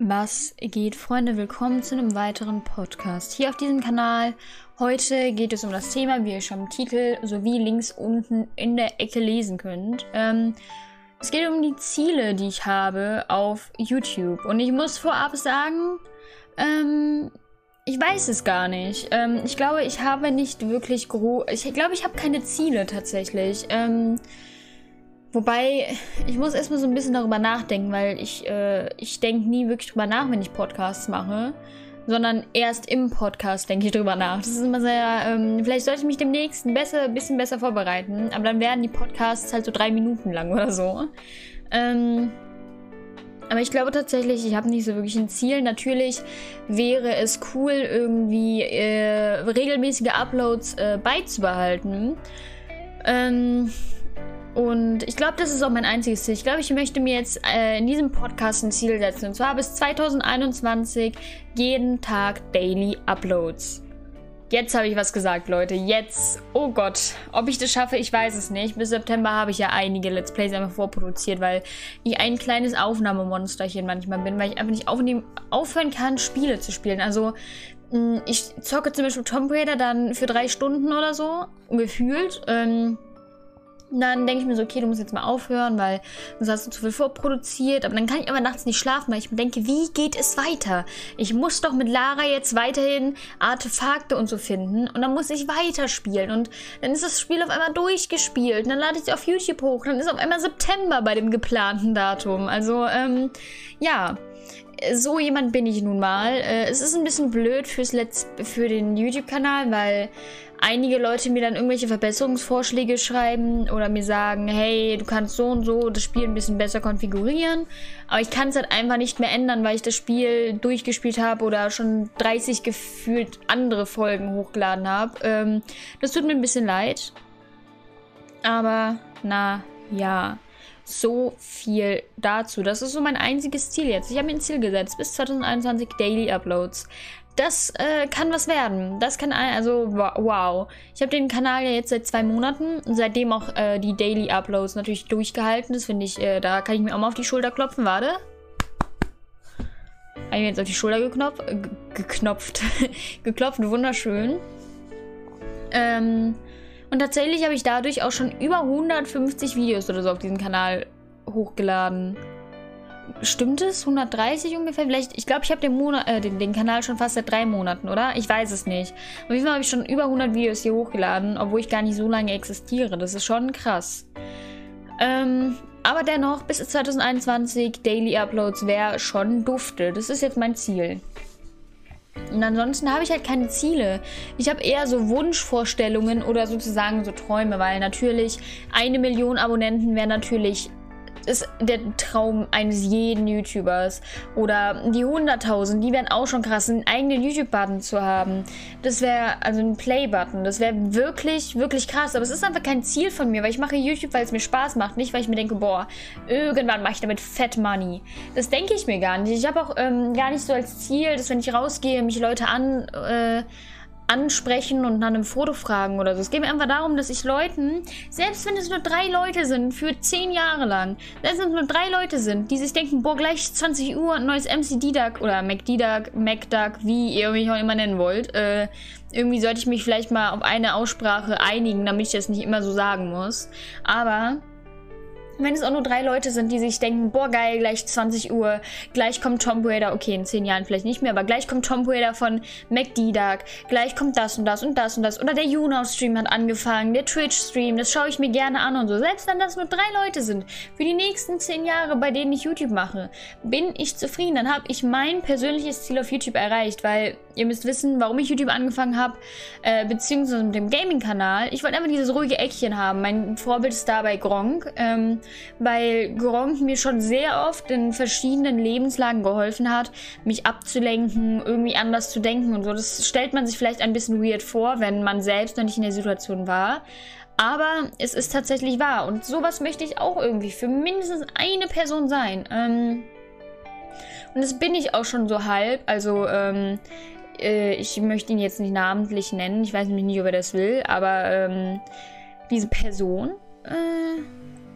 Was geht, Freunde? Willkommen zu einem weiteren Podcast hier auf diesem Kanal. Heute geht es um das Thema, wie ihr schon im Titel sowie links unten in der Ecke lesen könnt. Ähm, es geht um die Ziele, die ich habe auf YouTube. Und ich muss vorab sagen, ähm, ich weiß es gar nicht. Ähm, ich glaube, ich habe nicht wirklich groß. Ich glaube, ich habe keine Ziele tatsächlich. Ähm, Wobei, ich muss erstmal so ein bisschen darüber nachdenken, weil ich, äh, ich denke nie wirklich drüber nach, wenn ich Podcasts mache. Sondern erst im Podcast denke ich drüber nach. Das ist immer sehr, ähm, vielleicht sollte ich mich demnächst ein besser, bisschen besser vorbereiten. Aber dann werden die Podcasts halt so drei Minuten lang oder so. Ähm, aber ich glaube tatsächlich, ich habe nicht so wirklich ein Ziel. Natürlich wäre es cool, irgendwie äh, regelmäßige Uploads äh, beizubehalten. Ähm, und ich glaube, das ist auch mein einziges Ziel. Ich glaube, ich möchte mir jetzt äh, in diesem Podcast ein Ziel setzen. Und zwar bis 2021 jeden Tag Daily Uploads. Jetzt habe ich was gesagt, Leute. Jetzt. Oh Gott. Ob ich das schaffe, ich weiß es nicht. Bis September habe ich ja einige Let's Plays einfach vorproduziert, weil ich ein kleines Aufnahmemonsterchen manchmal bin, weil ich einfach nicht aufhören kann, Spiele zu spielen. Also, mm, ich zocke zum Beispiel Tomb Raider dann für drei Stunden oder so, gefühlt. Ähm, dann denke ich mir so, okay, du musst jetzt mal aufhören, weil sonst hast du zu viel vorproduziert. Aber dann kann ich aber nachts nicht schlafen, weil ich mir denke, wie geht es weiter? Ich muss doch mit Lara jetzt weiterhin Artefakte und so finden. Und dann muss ich weiterspielen. Und dann ist das Spiel auf einmal durchgespielt. Und dann lade ich es auf YouTube hoch. Und dann ist auf einmal September bei dem geplanten Datum. Also, ähm, ja so jemand bin ich nun mal. Äh, es ist ein bisschen blöd fürs Let's für den YouTube-Kanal, weil einige Leute mir dann irgendwelche Verbesserungsvorschläge schreiben oder mir sagen, hey, du kannst so und so das Spiel ein bisschen besser konfigurieren. Aber ich kann es halt einfach nicht mehr ändern, weil ich das Spiel durchgespielt habe oder schon 30 gefühlt andere Folgen hochgeladen habe. Ähm, das tut mir ein bisschen leid. Aber, na, ja. So viel dazu. Das ist so mein einziges Ziel jetzt. Ich habe mir ein Ziel gesetzt. Bis 2021 Daily Uploads das äh, kann was werden. Das kann, also wow. Ich habe den Kanal ja jetzt seit zwei Monaten seitdem auch äh, die Daily Uploads natürlich durchgehalten. Das finde ich, äh, da kann ich mir auch mal auf die Schulter klopfen. Warte. Habe ich mir jetzt auf die Schulter geknopft, äh, geknopft, geklopft, wunderschön. Ähm, und tatsächlich habe ich dadurch auch schon über 150 Videos oder so auf diesem Kanal hochgeladen. Stimmt es? 130 ungefähr? Vielleicht, ich glaube, ich habe den, äh, den, den, Kanal schon fast seit drei Monaten, oder? Ich weiß es nicht. Auf jeden Fall habe ich schon über 100 Videos hier hochgeladen, obwohl ich gar nicht so lange existiere. Das ist schon krass. Ähm, aber dennoch, bis 2021 Daily Uploads wäre schon dufte. Das ist jetzt mein Ziel. Und ansonsten habe ich halt keine Ziele. Ich habe eher so Wunschvorstellungen oder sozusagen so Träume, weil natürlich eine Million Abonnenten wäre natürlich ist der Traum eines jeden YouTubers. Oder die 100.000, die wären auch schon krass, einen eigenen YouTube-Button zu haben. Das wäre, also ein Play-Button, das wäre wirklich, wirklich krass. Aber es ist einfach kein Ziel von mir, weil ich mache YouTube, weil es mir Spaß macht. Nicht, weil ich mir denke, boah, irgendwann mache ich damit Fat Money. Das denke ich mir gar nicht. Ich habe auch ähm, gar nicht so als Ziel, dass wenn ich rausgehe, mich Leute an... Äh, ansprechen und nach einem Foto fragen oder so. Es geht mir einfach darum, dass ich Leuten, selbst wenn es nur drei Leute sind, für zehn Jahre lang, selbst wenn es nur drei Leute sind, die sich denken, boah, gleich 20 Uhr, neues MC D-Duck oder MacD-Duck, MacDuck, wie ihr mich auch immer nennen wollt, äh, irgendwie sollte ich mich vielleicht mal auf eine Aussprache einigen, damit ich das nicht immer so sagen muss. Aber wenn es auch nur drei Leute sind, die sich denken, boah geil, gleich 20 Uhr, gleich kommt Tom Raider, okay, in 10 Jahren vielleicht nicht mehr, aber gleich kommt Tom Raider von MacD-Duck, gleich kommt das und das und das und das. Oder der YouNow-Stream hat angefangen, der Twitch-Stream, das schaue ich mir gerne an und so. Selbst wenn das nur drei Leute sind, für die nächsten 10 Jahre, bei denen ich YouTube mache, bin ich zufrieden. Dann habe ich mein persönliches Ziel auf YouTube erreicht, weil ihr müsst wissen, warum ich YouTube angefangen habe, äh, beziehungsweise mit dem Gaming-Kanal. Ich wollte einfach dieses ruhige Eckchen haben. Mein Vorbild ist dabei Gronk. Ähm, weil Gronk mir schon sehr oft in verschiedenen Lebenslagen geholfen hat, mich abzulenken, irgendwie anders zu denken und so. Das stellt man sich vielleicht ein bisschen weird vor, wenn man selbst noch nicht in der Situation war. Aber es ist tatsächlich wahr. Und sowas möchte ich auch irgendwie für mindestens eine Person sein. Ähm, und das bin ich auch schon so halb. Also, ähm, äh, ich möchte ihn jetzt nicht namentlich nennen. Ich weiß nämlich nicht, ob er das will. Aber ähm, diese Person. Äh,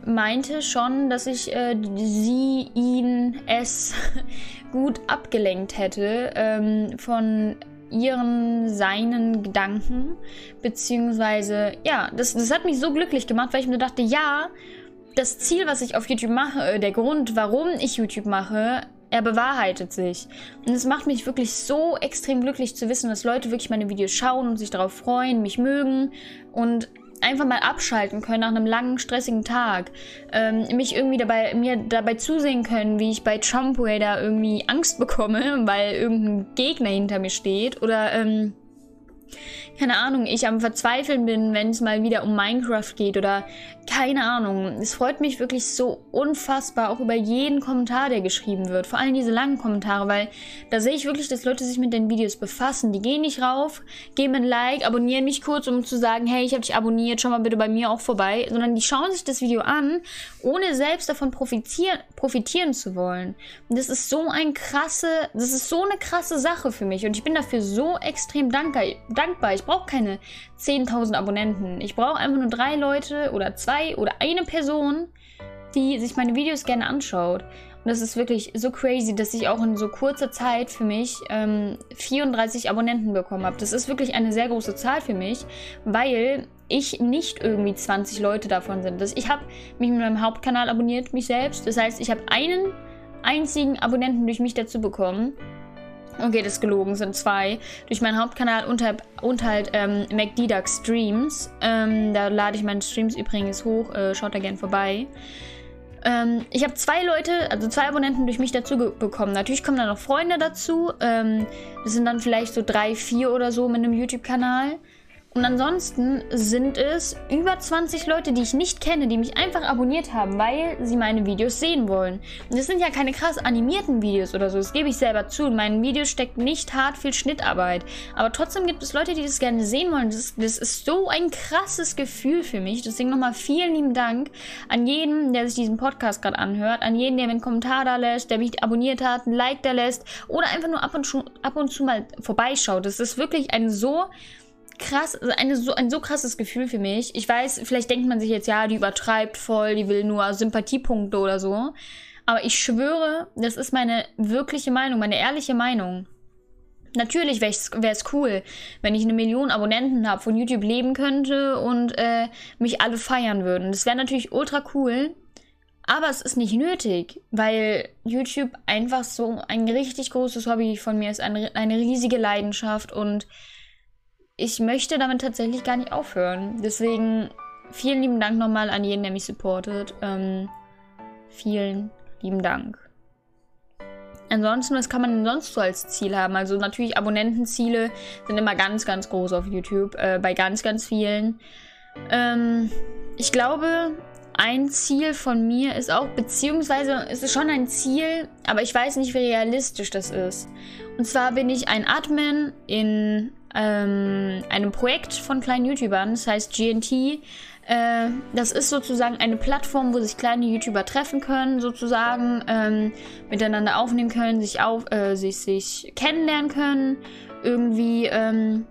meinte schon, dass ich äh, sie, ihn, es gut abgelenkt hätte ähm, von ihren, seinen Gedanken. Beziehungsweise, ja, das, das hat mich so glücklich gemacht, weil ich mir dachte, ja, das Ziel, was ich auf YouTube mache, äh, der Grund, warum ich YouTube mache, er bewahrheitet sich. Und es macht mich wirklich so extrem glücklich zu wissen, dass Leute wirklich meine Videos schauen und sich darauf freuen, mich mögen und einfach mal abschalten können nach einem langen, stressigen Tag. Ähm, mich irgendwie dabei, mir dabei zusehen können, wie ich bei Trump Raider irgendwie Angst bekomme, weil irgendein Gegner hinter mir steht. Oder, ähm, keine Ahnung, ich am Verzweifeln bin, wenn es mal wieder um Minecraft geht oder keine Ahnung. Es freut mich wirklich so unfassbar auch über jeden Kommentar, der geschrieben wird. Vor allem diese langen Kommentare, weil da sehe ich wirklich, dass Leute sich mit den Videos befassen. Die gehen nicht rauf, geben ein Like, abonnieren mich kurz, um zu sagen, hey, ich habe dich abonniert, schau mal bitte bei mir auch vorbei. Sondern die schauen sich das Video an, ohne selbst davon profitieren, profitieren zu wollen. Und das ist so ein krasse, das ist so eine krasse Sache für mich. Und ich bin dafür so extrem dankbar. Ich brauche keine 10.000 Abonnenten. Ich brauche einfach nur drei Leute oder zwei oder eine Person, die sich meine Videos gerne anschaut. Und das ist wirklich so crazy, dass ich auch in so kurzer Zeit für mich ähm, 34 Abonnenten bekommen habe. Das ist wirklich eine sehr große Zahl für mich, weil ich nicht irgendwie 20 Leute davon sind. Ich habe mich mit meinem Hauptkanal abonniert, mich selbst. Das heißt, ich habe einen einzigen Abonnenten durch mich dazu bekommen. Okay, das ist gelogen, sind zwei. Durch meinen Hauptkanal und, und halt ähm, MacDDuck Streams. Ähm, da lade ich meine Streams übrigens hoch. Äh, schaut da gern vorbei. Ähm, ich habe zwei Leute, also zwei Abonnenten durch mich dazu bekommen. Natürlich kommen da noch Freunde dazu. Ähm, das sind dann vielleicht so drei, vier oder so mit einem YouTube-Kanal. Und ansonsten sind es über 20 Leute, die ich nicht kenne, die mich einfach abonniert haben, weil sie meine Videos sehen wollen. Und das sind ja keine krass animierten Videos oder so, das gebe ich selber zu. In meinen Videos steckt nicht hart viel Schnittarbeit. Aber trotzdem gibt es Leute, die das gerne sehen wollen. Das ist, das ist so ein krasses Gefühl für mich. Deswegen nochmal vielen lieben Dank an jeden, der sich diesen Podcast gerade anhört, an jeden, der mir einen Kommentar da lässt, der mich abonniert hat, ein Like da lässt oder einfach nur ab und, zu, ab und zu mal vorbeischaut. Das ist wirklich ein so krass, also eine, so, ein so krasses Gefühl für mich. Ich weiß, vielleicht denkt man sich jetzt, ja, die übertreibt voll, die will nur Sympathiepunkte oder so. Aber ich schwöre, das ist meine wirkliche Meinung, meine ehrliche Meinung. Natürlich wäre es cool, wenn ich eine Million Abonnenten habe, von YouTube leben könnte und äh, mich alle feiern würden. Das wäre natürlich ultra cool. Aber es ist nicht nötig, weil YouTube einfach so ein richtig großes Hobby von mir ist, eine, eine riesige Leidenschaft und ich möchte damit tatsächlich gar nicht aufhören. Deswegen vielen lieben Dank nochmal an jeden, der mich supportet. Ähm, vielen lieben Dank. Ansonsten, was kann man denn sonst so als Ziel haben? Also natürlich Abonnentenziele sind immer ganz, ganz groß auf YouTube, äh, bei ganz, ganz vielen. Ähm, ich glaube, ein Ziel von mir ist auch, beziehungsweise es ist schon ein Ziel, aber ich weiß nicht, wie realistisch das ist. Und zwar bin ich ein Admin in ähm, einem Projekt von kleinen YouTubern, das heißt GNT. Äh, das ist sozusagen eine Plattform, wo sich kleine YouTuber treffen können, sozusagen, ähm, miteinander aufnehmen können, sich, auf, äh, sich, sich kennenlernen können, irgendwie ähm,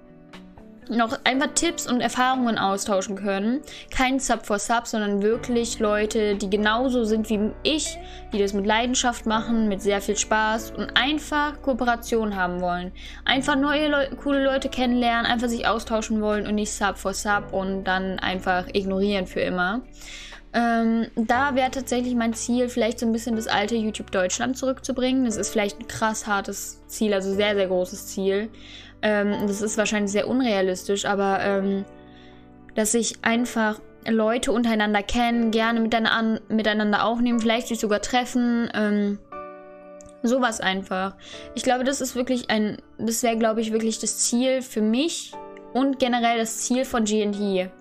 noch einfach Tipps und Erfahrungen austauschen können. Kein Sub for Sub, sondern wirklich Leute, die genauso sind wie ich, die das mit Leidenschaft machen, mit sehr viel Spaß und einfach Kooperation haben wollen. Einfach neue Leu coole Leute kennenlernen, einfach sich austauschen wollen und nicht Sub for Sub und dann einfach ignorieren für immer. Ähm, da wäre tatsächlich mein Ziel, vielleicht so ein bisschen das alte YouTube Deutschland zurückzubringen. Das ist vielleicht ein krass hartes Ziel, also sehr, sehr großes Ziel. Ähm, das ist wahrscheinlich sehr unrealistisch, aber ähm, dass sich einfach Leute untereinander kennen, gerne miteinander, miteinander aufnehmen, vielleicht sich sogar treffen. Ähm, sowas einfach. Ich glaube, das ist wirklich ein, das wäre, glaube ich, wirklich das Ziel für mich und generell das Ziel von GNT.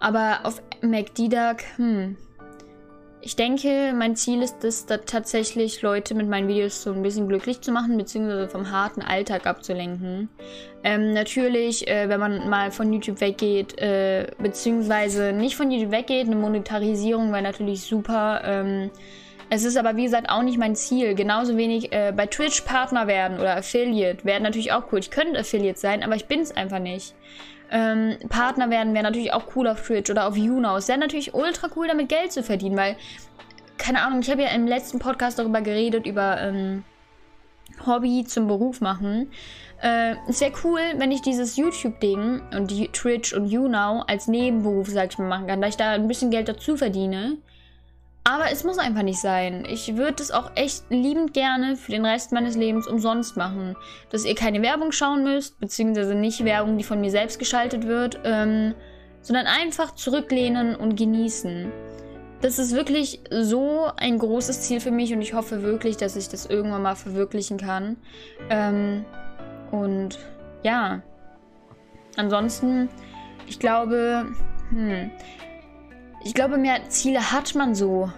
Aber auf MacDDuck, hm. Ich denke, mein Ziel ist es, da tatsächlich Leute mit meinen Videos so ein bisschen glücklich zu machen, beziehungsweise vom harten Alltag abzulenken. Ähm, natürlich, äh, wenn man mal von YouTube weggeht, äh, beziehungsweise nicht von YouTube weggeht, eine Monetarisierung wäre natürlich super. Ähm, es ist aber, wie gesagt, auch nicht mein Ziel. Genauso wenig äh, bei Twitch Partner werden oder Affiliate wäre natürlich auch cool. Ich könnte Affiliate sein, aber ich bin es einfach nicht. Ähm, Partner werden wäre natürlich auch cool auf Twitch oder auf YouNow. Es wäre natürlich ultra cool, damit Geld zu verdienen, weil, keine Ahnung, ich habe ja im letzten Podcast darüber geredet, über ähm, Hobby zum Beruf machen. Äh, es wäre cool, wenn ich dieses YouTube-Ding und die Twitch und YouNow als Nebenberuf, sag ich mal, machen kann, da ich da ein bisschen Geld dazu verdiene. Aber es muss einfach nicht sein. Ich würde es auch echt liebend gerne für den Rest meines Lebens umsonst machen. Dass ihr keine Werbung schauen müsst, beziehungsweise nicht Werbung, die von mir selbst geschaltet wird, ähm, sondern einfach zurücklehnen und genießen. Das ist wirklich so ein großes Ziel für mich und ich hoffe wirklich, dass ich das irgendwann mal verwirklichen kann. Ähm, und ja, ansonsten, ich glaube, hm, ich glaube, mehr Ziele hat man so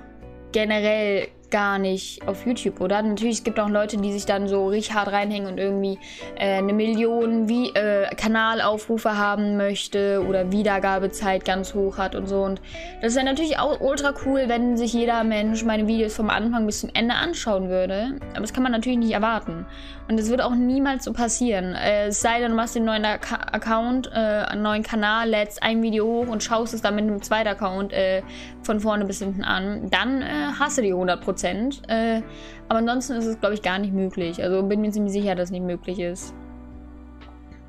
generell gar nicht auf YouTube, oder? Natürlich, es gibt auch Leute, die sich dann so richtig hart reinhängen und irgendwie äh, eine Million wie, äh, Kanalaufrufe haben möchte oder Wiedergabezeit ganz hoch hat und so. Und das wäre natürlich auch ultra cool, wenn sich jeder Mensch meine Videos vom Anfang bis zum Ende anschauen würde. Aber das kann man natürlich nicht erwarten. Und es wird auch niemals so passieren. Äh, es sei denn, du machst den neuen Ac Account, äh, einen neuen Kanal, lädst ein Video hoch und schaust es dann mit einem zweiten Account äh, von vorne bis hinten an. Dann äh, hast du die 100%. Prozent. Äh, aber ansonsten ist es, glaube ich, gar nicht möglich. Also bin mir ziemlich sicher, dass es nicht möglich ist.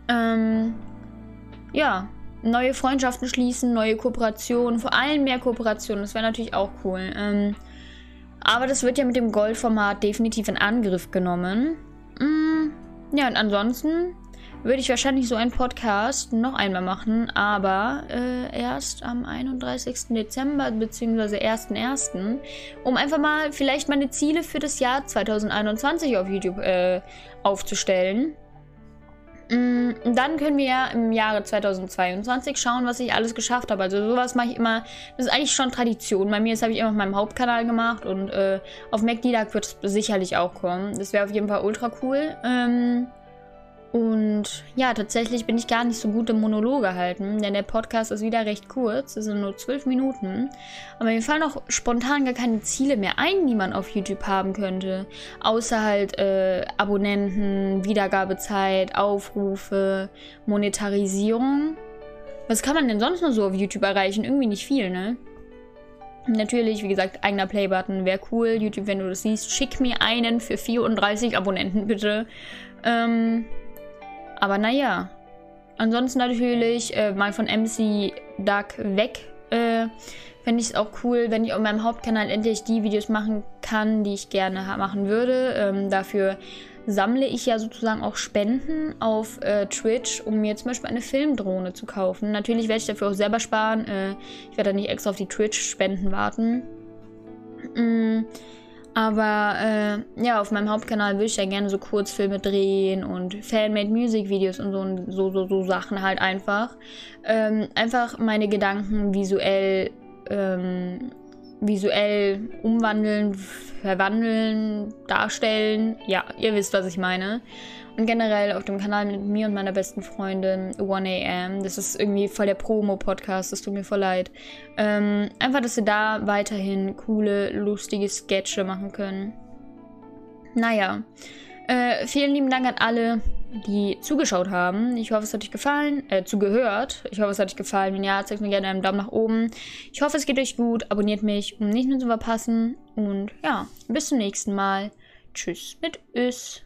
Ähm, ja, neue Freundschaften schließen, neue Kooperationen, vor allem mehr Kooperationen. Das wäre natürlich auch cool. Ähm, aber das wird ja mit dem Goldformat definitiv in Angriff genommen. Mm, ja, und ansonsten würde ich wahrscheinlich so einen Podcast noch einmal machen, aber äh, erst am 31. Dezember bzw. 1.1., um einfach mal vielleicht meine Ziele für das Jahr 2021 auf YouTube äh, aufzustellen. Mm, dann können wir ja im Jahre 2022 schauen, was ich alles geschafft habe. Also sowas mache ich immer, das ist eigentlich schon Tradition. Bei mir, das habe ich immer auf meinem Hauptkanal gemacht und äh, auf MacDidac wird es sicherlich auch kommen. Das wäre auf jeden Fall ultra cool. Ähm, und ja, tatsächlich bin ich gar nicht so gut im Monologe halten, denn der Podcast ist wieder recht kurz, es sind nur zwölf Minuten. Aber mir fallen auch spontan gar keine Ziele mehr ein, die man auf YouTube haben könnte. Außer halt äh, Abonnenten, Wiedergabezeit, Aufrufe, Monetarisierung. Was kann man denn sonst noch so auf YouTube erreichen? Irgendwie nicht viel, ne? Natürlich, wie gesagt, eigener Playbutton wäre cool. YouTube, wenn du das siehst, schick mir einen für 34 Abonnenten, bitte. Ähm, aber naja. Ansonsten natürlich äh, mal von MC Duck weg. Äh, Fände ich es auch cool, wenn ich auf meinem Hauptkanal endlich die Videos machen kann, die ich gerne machen würde. Ähm, dafür sammle ich ja sozusagen auch Spenden auf äh, Twitch, um mir zum Beispiel eine Filmdrohne zu kaufen. Natürlich werde ich dafür auch selber sparen. Äh, ich werde da nicht extra auf die Twitch-Spenden warten. Mm. Aber äh, ja, auf meinem Hauptkanal würde ich ja gerne so Kurzfilme drehen und Fanmade Music Videos und so, und so, so, so Sachen halt einfach. Ähm, einfach meine Gedanken visuell, ähm, visuell umwandeln, verwandeln, darstellen. Ja, ihr wisst, was ich meine. Und generell auf dem Kanal mit mir und meiner besten Freundin 1am. Das ist irgendwie voll der Promo-Podcast, das tut mir voll leid. Ähm, einfach, dass wir da weiterhin coole, lustige Sketche machen können. Naja. Äh, vielen lieben Dank an alle, die zugeschaut haben. Ich hoffe, es hat euch gefallen, äh, zugehört. Ich hoffe, es hat euch gefallen. Wenn ja, zeigt mir gerne einen Daumen nach oben. Ich hoffe, es geht euch gut. Abonniert mich, um nichts mehr zu verpassen. Und ja, bis zum nächsten Mal. Tschüss mit Ös.